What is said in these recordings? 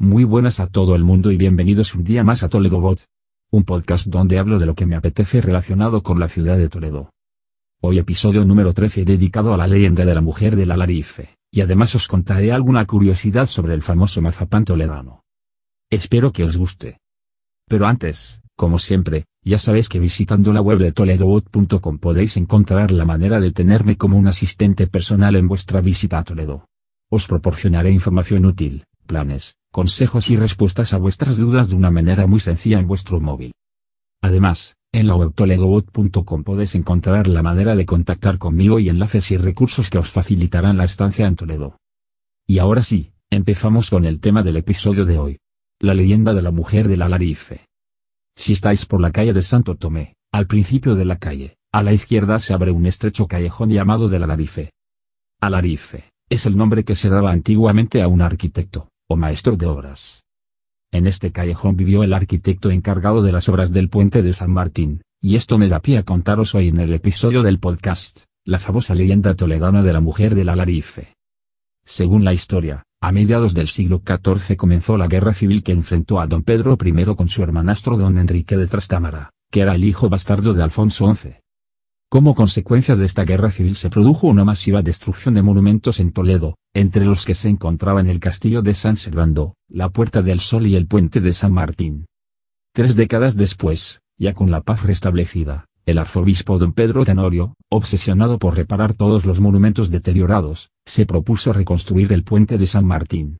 Muy buenas a todo el mundo y bienvenidos un día más a Toledo Bot. Un podcast donde hablo de lo que me apetece relacionado con la ciudad de Toledo. Hoy episodio número 13 dedicado a la leyenda de la mujer del Alarife, y además os contaré alguna curiosidad sobre el famoso mazapán toledano. Espero que os guste. Pero antes, como siempre, ya sabéis que visitando la web de toledobot.com podéis encontrar la manera de tenerme como un asistente personal en vuestra visita a Toledo. Os proporcionaré información útil, planes, consejos y respuestas a vuestras dudas de una manera muy sencilla en vuestro móvil. Además, en la web toledobot.com podéis encontrar la manera de contactar conmigo y enlaces y recursos que os facilitarán la estancia en Toledo. Y ahora sí, empezamos con el tema del episodio de hoy. La leyenda de la mujer del Alarife. Si estáis por la calle de Santo Tomé, al principio de la calle, a la izquierda se abre un estrecho callejón llamado del Alarife. Alarife, es el nombre que se daba antiguamente a un arquitecto, o maestro de obras. En este callejón vivió el arquitecto encargado de las obras del puente de San Martín, y esto me da pie a contaros hoy en el episodio del podcast, la famosa leyenda toledana de la mujer del Alarife. Según la historia, a mediados del siglo XIV comenzó la guerra civil que enfrentó a don Pedro I con su hermanastro don Enrique de Trastámara, que era el hijo bastardo de Alfonso XI. Como consecuencia de esta guerra civil se produjo una masiva destrucción de monumentos en Toledo, entre los que se encontraban el castillo de San Servando, la Puerta del Sol y el puente de San Martín. Tres décadas después, ya con la paz restablecida, el arzobispo don Pedro Tenorio, obsesionado por reparar todos los monumentos deteriorados, se propuso reconstruir el puente de San Martín.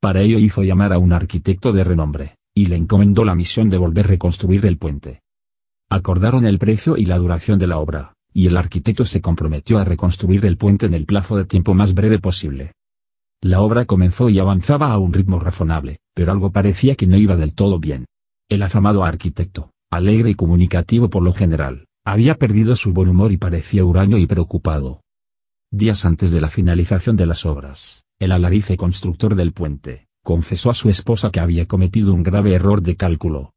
Para ello hizo llamar a un arquitecto de renombre, y le encomendó la misión de volver a reconstruir el puente. Acordaron el precio y la duración de la obra, y el arquitecto se comprometió a reconstruir el puente en el plazo de tiempo más breve posible. La obra comenzó y avanzaba a un ritmo razonable, pero algo parecía que no iba del todo bien. El afamado arquitecto, alegre y comunicativo por lo general, había perdido su buen humor y parecía huraño y preocupado. Días antes de la finalización de las obras, el alarife constructor del puente, confesó a su esposa que había cometido un grave error de cálculo,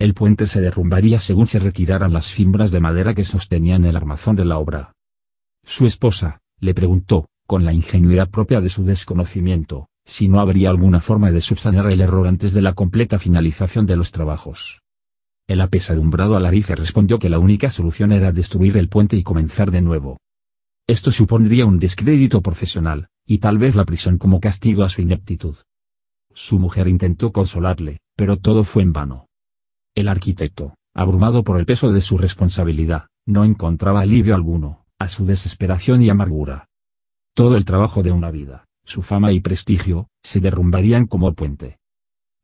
el puente se derrumbaría según se retiraran las fimbras de madera que sostenían el armazón de la obra. Su esposa, le preguntó, con la ingenuidad propia de su desconocimiento, si no habría alguna forma de subsanar el error antes de la completa finalización de los trabajos. El apesadumbrado alarife respondió que la única solución era destruir el puente y comenzar de nuevo. Esto supondría un descrédito profesional, y tal vez la prisión como castigo a su ineptitud. Su mujer intentó consolarle, pero todo fue en vano. El arquitecto, abrumado por el peso de su responsabilidad, no encontraba alivio alguno, a su desesperación y amargura. Todo el trabajo de una vida, su fama y prestigio, se derrumbarían como puente.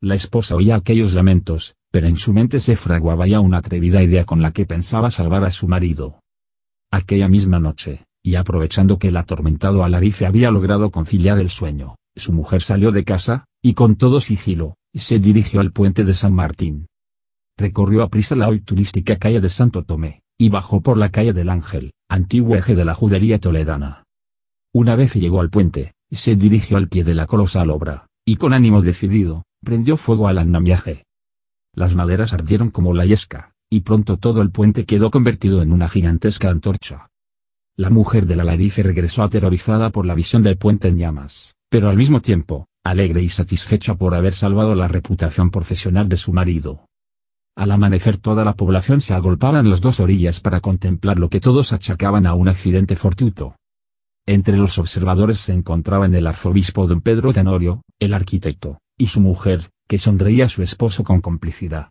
La esposa oía aquellos lamentos, pero en su mente se fraguaba ya una atrevida idea con la que pensaba salvar a su marido. Aquella misma noche, y aprovechando que el atormentado alarife había logrado conciliar el sueño, su mujer salió de casa, y con todo sigilo, se dirigió al puente de San Martín recorrió a prisa la hoy turística calle de Santo Tomé, y bajó por la calle del Ángel, antiguo eje de la judería toledana. Una vez llegó al puente, se dirigió al pie de la colosal obra, y con ánimo decidido, prendió fuego al andamiaje. Las maderas ardieron como la yesca, y pronto todo el puente quedó convertido en una gigantesca antorcha. La mujer de la Larife regresó aterrorizada por la visión del puente en llamas, pero al mismo tiempo, alegre y satisfecha por haber salvado la reputación profesional de su marido. Al amanecer toda la población se agolpaba en las dos orillas para contemplar lo que todos achacaban a un accidente fortuito. Entre los observadores se encontraban el arzobispo don Pedro Tenorio, el arquitecto, y su mujer, que sonreía a su esposo con complicidad.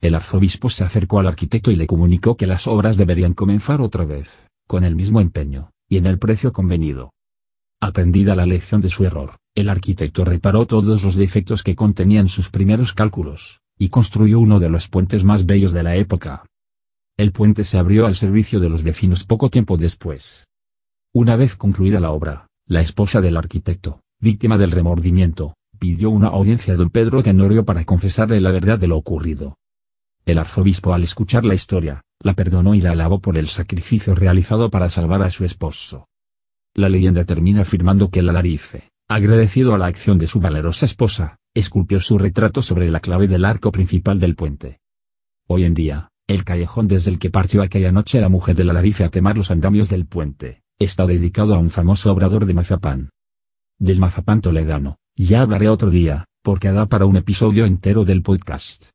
El arzobispo se acercó al arquitecto y le comunicó que las obras deberían comenzar otra vez, con el mismo empeño, y en el precio convenido. Aprendida la lección de su error, el arquitecto reparó todos los defectos que contenían sus primeros cálculos, y construyó uno de los puentes más bellos de la época. El puente se abrió al servicio de los vecinos poco tiempo después. Una vez concluida la obra, la esposa del arquitecto, víctima del remordimiento, pidió una audiencia a don Pedro Tenorio para confesarle la verdad de lo ocurrido. El arzobispo al escuchar la historia, la perdonó y la alabó por el sacrificio realizado para salvar a su esposo. La leyenda termina afirmando que el alarife, agradecido a la acción de su valerosa esposa, esculpió su retrato sobre la clave del arco principal del puente. Hoy en día, el callejón desde el que partió aquella noche la mujer de la Larife a quemar los andamios del puente, está dedicado a un famoso obrador de mazapán. Del mazapán toledano, ya hablaré otro día, porque da para un episodio entero del podcast.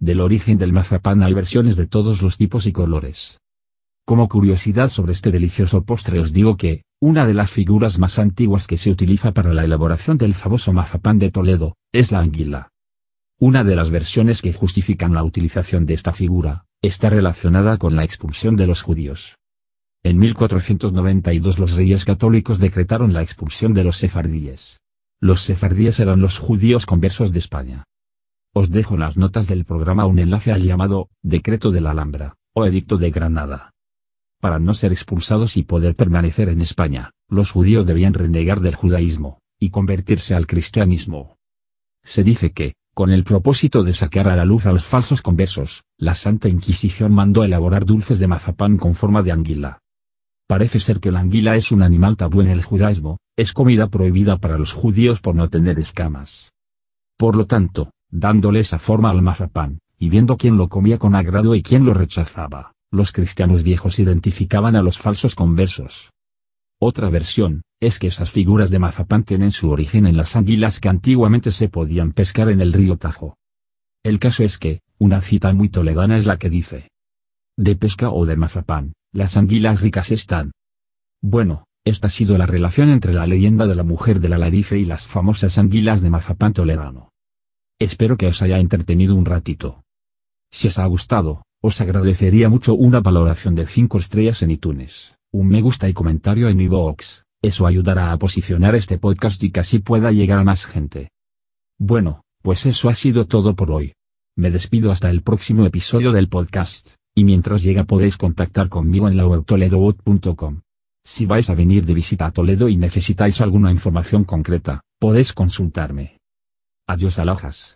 Del origen del mazapán hay versiones de todos los tipos y colores. Como curiosidad sobre este delicioso postre os digo que, una de las figuras más antiguas que se utiliza para la elaboración del famoso mazapán de Toledo, es la anguila. Una de las versiones que justifican la utilización de esta figura, está relacionada con la expulsión de los judíos. En 1492 los reyes católicos decretaron la expulsión de los sefardíes. Los sefardíes eran los judíos conversos de España. Os dejo en las notas del programa un enlace al llamado Decreto de la Alhambra, o Edicto de Granada. Para no ser expulsados y poder permanecer en España, los judíos debían renegar del judaísmo, y convertirse al cristianismo. Se dice que, con el propósito de sacar a la luz a los falsos conversos, la Santa Inquisición mandó elaborar dulces de mazapán con forma de anguila. Parece ser que la anguila es un animal tabú en el judaísmo, es comida prohibida para los judíos por no tener escamas. Por lo tanto, dándole esa forma al mazapán, y viendo quién lo comía con agrado y quién lo rechazaba, los cristianos viejos identificaban a los falsos conversos. Otra versión, es que esas figuras de mazapán tienen su origen en las anguilas que antiguamente se podían pescar en el río Tajo. El caso es que, una cita muy toledana es la que dice. De pesca o de mazapán, las anguilas ricas están. Bueno, esta ha sido la relación entre la leyenda de la mujer de la Larife y las famosas anguilas de mazapán toledano. Espero que os haya entretenido un ratito. Si os ha gustado, os agradecería mucho una valoración de 5 estrellas en iTunes, un me gusta y comentario en iVoox, eso ayudará a posicionar este podcast y que así pueda llegar a más gente. Bueno, pues eso ha sido todo por hoy. Me despido hasta el próximo episodio del podcast, y mientras llega podéis contactar conmigo en lautoledobot.com. Si vais a venir de visita a Toledo y necesitáis alguna información concreta, podéis consultarme. Adiós alojas.